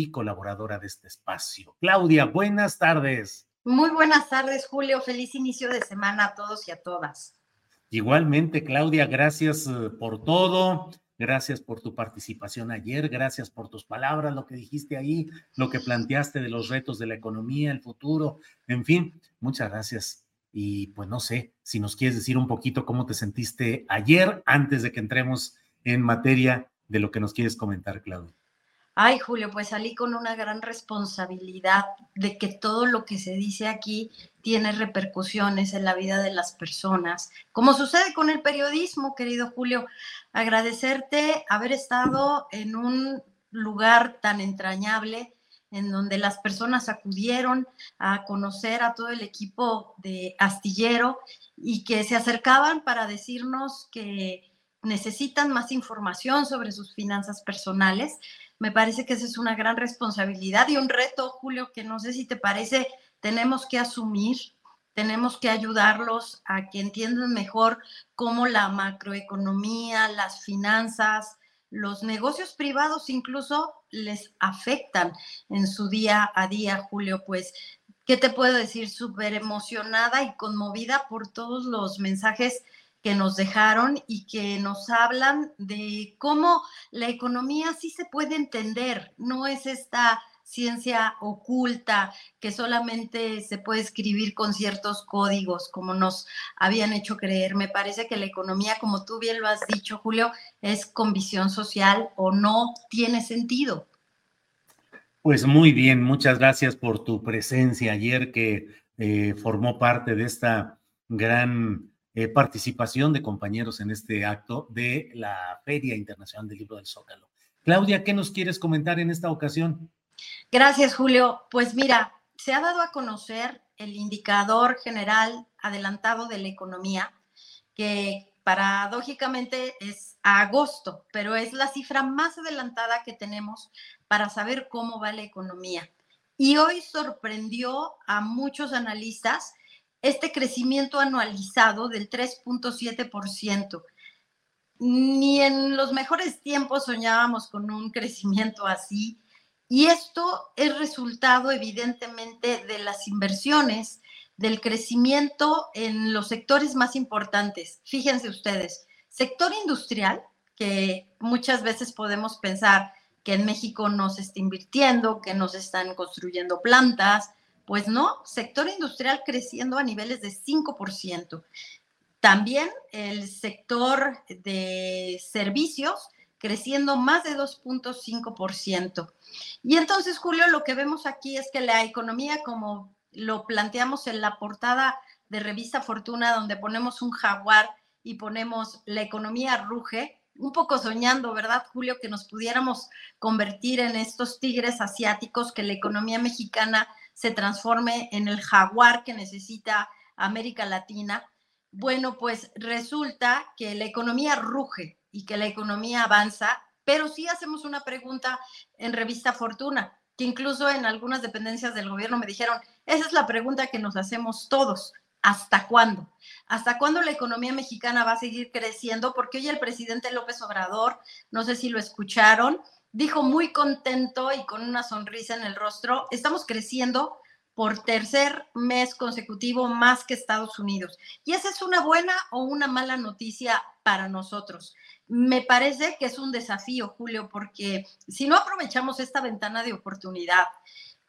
y colaboradora de este espacio. Claudia, buenas tardes. Muy buenas tardes, Julio. Feliz inicio de semana a todos y a todas. Igualmente, Claudia, gracias eh, por todo. Gracias por tu participación ayer, gracias por tus palabras, lo que dijiste ahí, lo que planteaste de los retos de la economía, el futuro, en fin, muchas gracias. Y pues no sé si nos quieres decir un poquito cómo te sentiste ayer antes de que entremos en materia de lo que nos quieres comentar, Claudia. Ay, Julio, pues salí con una gran responsabilidad de que todo lo que se dice aquí tiene repercusiones en la vida de las personas, como sucede con el periodismo, querido Julio. Agradecerte haber estado en un lugar tan entrañable en donde las personas acudieron a conocer a todo el equipo de Astillero y que se acercaban para decirnos que necesitan más información sobre sus finanzas personales me parece que esa es una gran responsabilidad y un reto, Julio, que no sé si te parece, tenemos que asumir, tenemos que ayudarlos a que entiendan mejor cómo la macroeconomía, las finanzas, los negocios privados incluso les afectan en su día a día, Julio. Pues, ¿qué te puedo decir? Súper emocionada y conmovida por todos los mensajes que nos dejaron y que nos hablan de cómo la economía sí se puede entender, no es esta ciencia oculta que solamente se puede escribir con ciertos códigos, como nos habían hecho creer. Me parece que la economía, como tú bien lo has dicho, Julio, es con visión social o no tiene sentido. Pues muy bien, muchas gracias por tu presencia ayer que eh, formó parte de esta gran eh, participación de compañeros en este acto de la Feria Internacional del Libro del Zócalo. Claudia, ¿qué nos quieres comentar en esta ocasión? Gracias, Julio. Pues mira, se ha dado a conocer el indicador general adelantado de la economía, que paradójicamente es agosto, pero es la cifra más adelantada que tenemos para saber cómo va la economía. Y hoy sorprendió a muchos analistas este crecimiento anualizado del 3.7%. Ni en los mejores tiempos soñábamos con un crecimiento así. Y esto es resultado evidentemente de las inversiones del crecimiento en los sectores más importantes. Fíjense ustedes, sector industrial, que muchas veces podemos pensar que en México no se está invirtiendo, que no se están construyendo plantas, pues no, sector industrial creciendo a niveles de 5%. También el sector de servicios creciendo más de 2.5%. Y entonces, Julio, lo que vemos aquí es que la economía, como lo planteamos en la portada de Revista Fortuna, donde ponemos un jaguar y ponemos la economía ruge, un poco soñando, ¿verdad, Julio? Que nos pudiéramos convertir en estos tigres asiáticos, que la economía mexicana se transforme en el jaguar que necesita América Latina. Bueno, pues resulta que la economía ruge y que la economía avanza, pero sí hacemos una pregunta en Revista Fortuna, que incluso en algunas dependencias del gobierno me dijeron, esa es la pregunta que nos hacemos todos. ¿Hasta cuándo? ¿Hasta cuándo la economía mexicana va a seguir creciendo? Porque hoy el presidente López Obrador, no sé si lo escucharon, dijo muy contento y con una sonrisa en el rostro, estamos creciendo por tercer mes consecutivo más que Estados Unidos. Y esa es una buena o una mala noticia para nosotros. Me parece que es un desafío, Julio, porque si no aprovechamos esta ventana de oportunidad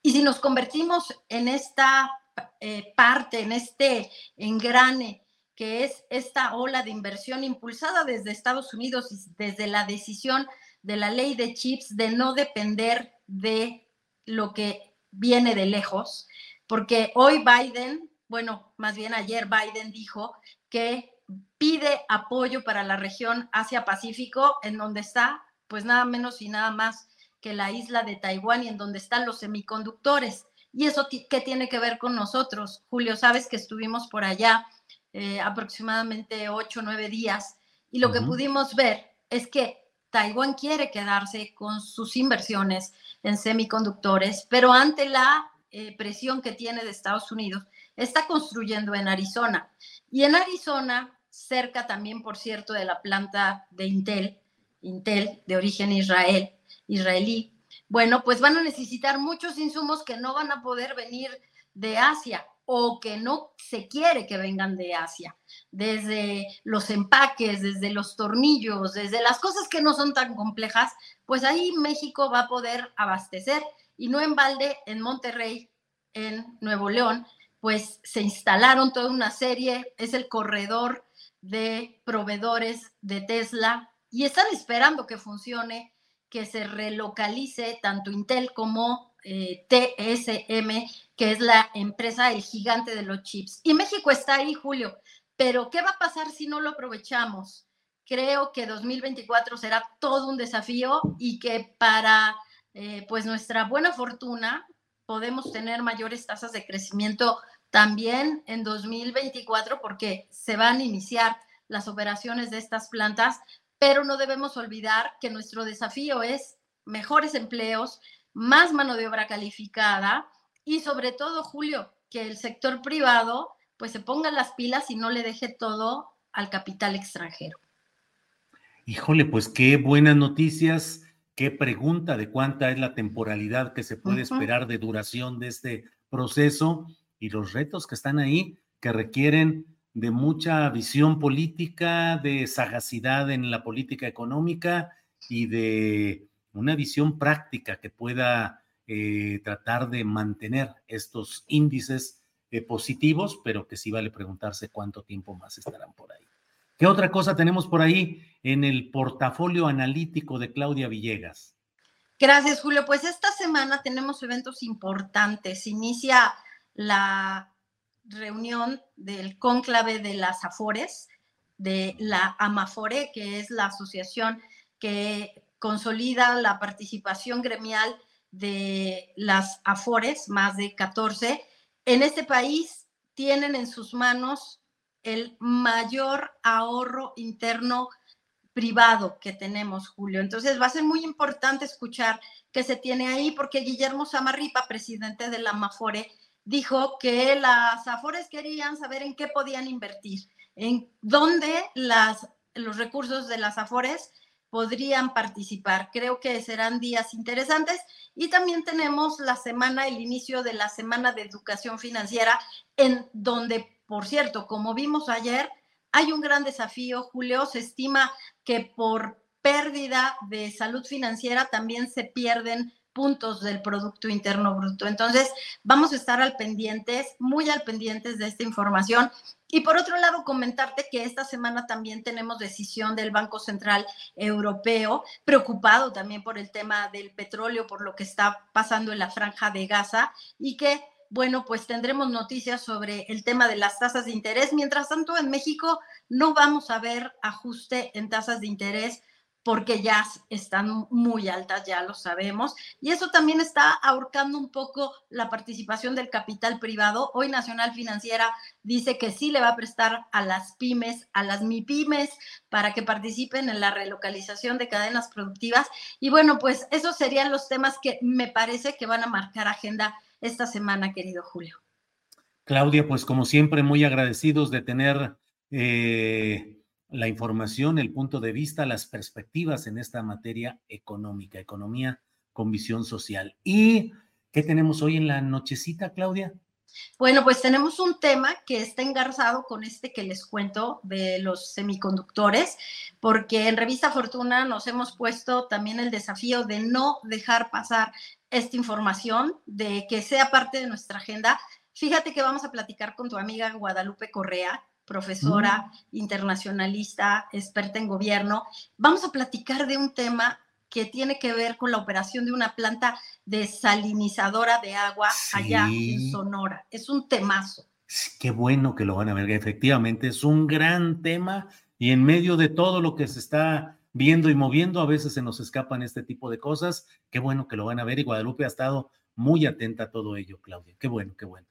y si nos convertimos en esta eh, parte, en este engrane que es esta ola de inversión impulsada desde Estados Unidos y desde la decisión de la ley de chips de no depender de lo que viene de lejos, porque hoy Biden, bueno, más bien ayer Biden dijo que pide apoyo para la región Asia-Pacífico, en donde está, pues nada menos y nada más que la isla de Taiwán y en donde están los semiconductores. ¿Y eso qué tiene que ver con nosotros? Julio, sabes que estuvimos por allá eh, aproximadamente ocho o nueve días y lo que pudimos ver es que Taiwán quiere quedarse con sus inversiones en semiconductores, pero ante la eh, presión que tiene de Estados Unidos, está construyendo en Arizona. Y en Arizona, cerca también, por cierto, de la planta de Intel, Intel de origen Israel, israelí, bueno, pues van a necesitar muchos insumos que no van a poder venir de Asia o que no se quiere que vengan de Asia, desde los empaques, desde los tornillos, desde las cosas que no son tan complejas, pues ahí México va a poder abastecer y no en balde en Monterrey, en Nuevo León, pues se instalaron toda una serie, es el corredor de proveedores de Tesla y están esperando que funcione que se relocalice tanto Intel como eh, TSM, que es la empresa, el gigante de los chips. Y México está ahí, Julio, pero ¿qué va a pasar si no lo aprovechamos? Creo que 2024 será todo un desafío y que para eh, pues nuestra buena fortuna podemos tener mayores tasas de crecimiento también en 2024 porque se van a iniciar las operaciones de estas plantas pero no debemos olvidar que nuestro desafío es mejores empleos, más mano de obra calificada y sobre todo, Julio, que el sector privado pues se ponga las pilas y no le deje todo al capital extranjero. Híjole, pues qué buenas noticias, qué pregunta de cuánta es la temporalidad que se puede esperar de duración de este proceso y los retos que están ahí que requieren de mucha visión política, de sagacidad en la política económica y de una visión práctica que pueda eh, tratar de mantener estos índices eh, positivos, pero que sí vale preguntarse cuánto tiempo más estarán por ahí. ¿Qué otra cosa tenemos por ahí en el portafolio analítico de Claudia Villegas? Gracias, Julio. Pues esta semana tenemos eventos importantes. Inicia la reunión del cónclave de las AFORES, de la AMAFORE, que es la asociación que consolida la participación gremial de las AFORES, más de 14. En este país tienen en sus manos el mayor ahorro interno privado que tenemos, Julio. Entonces va a ser muy importante escuchar qué se tiene ahí, porque Guillermo Samarripa, presidente de la AMAFORE, dijo que las AFORES querían saber en qué podían invertir, en dónde las, los recursos de las AFORES podrían participar. Creo que serán días interesantes y también tenemos la semana, el inicio de la semana de educación financiera, en donde, por cierto, como vimos ayer, hay un gran desafío, Julio, se estima que por pérdida de salud financiera también se pierden puntos del Producto Interno Bruto. Entonces, vamos a estar al pendientes, muy al pendientes de esta información. Y por otro lado, comentarte que esta semana también tenemos decisión del Banco Central Europeo, preocupado también por el tema del petróleo, por lo que está pasando en la franja de Gaza y que bueno, pues tendremos noticias sobre el tema de las tasas de interés. Mientras tanto, en México no vamos a ver ajuste en tasas de interés porque ya están muy altas, ya lo sabemos. Y eso también está ahorcando un poco la participación del capital privado. Hoy Nacional Financiera dice que sí le va a prestar a las pymes, a las MIPYMES, para que participen en la relocalización de cadenas productivas. Y bueno, pues esos serían los temas que me parece que van a marcar agenda esta semana, querido Julio. Claudia, pues como siempre, muy agradecidos de tener... Eh la información, el punto de vista, las perspectivas en esta materia económica, economía con visión social. ¿Y qué tenemos hoy en la nochecita, Claudia? Bueno, pues tenemos un tema que está engarzado con este que les cuento de los semiconductores, porque en Revista Fortuna nos hemos puesto también el desafío de no dejar pasar esta información, de que sea parte de nuestra agenda. Fíjate que vamos a platicar con tu amiga Guadalupe Correa, profesora mm. internacionalista, experta en gobierno. Vamos a platicar de un tema que tiene que ver con la operación de una planta desalinizadora de agua allá en Sonora. Es un temazo. Qué bueno que lo van a ver, efectivamente es un gran tema y en medio de todo lo que se está viendo y moviendo, a veces se nos escapan este tipo de cosas. Qué bueno que lo van a ver y Guadalupe ha estado muy atenta a todo ello, Claudia. Qué bueno, qué bueno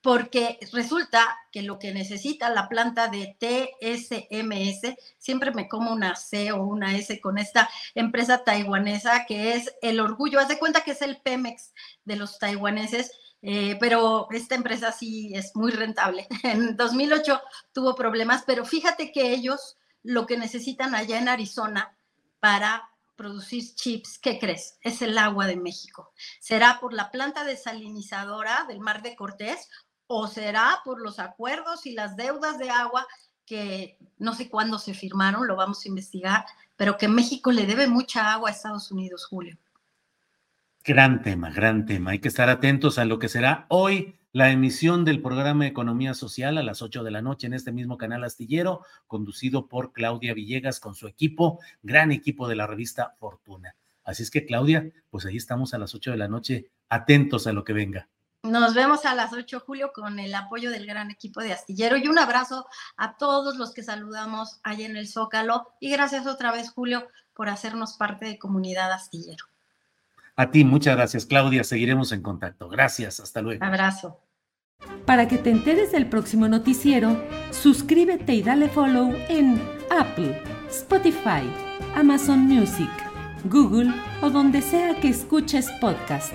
porque resulta que lo que necesita la planta de TSMS, siempre me como una C o una S con esta empresa taiwanesa que es el orgullo, haz de cuenta que es el Pemex de los taiwaneses, eh, pero esta empresa sí es muy rentable. En 2008 tuvo problemas, pero fíjate que ellos lo que necesitan allá en Arizona para producir chips, ¿qué crees? Es el agua de México. ¿Será por la planta desalinizadora del Mar de Cortés o será por los acuerdos y las deudas de agua que no sé cuándo se firmaron, lo vamos a investigar, pero que México le debe mucha agua a Estados Unidos, Julio. Gran tema, gran tema. Hay que estar atentos a lo que será hoy la emisión del programa Economía Social a las 8 de la noche en este mismo canal astillero, conducido por Claudia Villegas con su equipo, gran equipo de la revista Fortuna. Así es que, Claudia, pues ahí estamos a las 8 de la noche, atentos a lo que venga. Nos vemos a las 8 de julio con el apoyo del gran equipo de Astillero y un abrazo a todos los que saludamos allá en el Zócalo y gracias otra vez Julio por hacernos parte de comunidad Astillero. A ti, muchas gracias Claudia, seguiremos en contacto. Gracias, hasta luego. Abrazo. Para que te enteres del próximo noticiero, suscríbete y dale follow en Apple, Spotify, Amazon Music, Google o donde sea que escuches podcast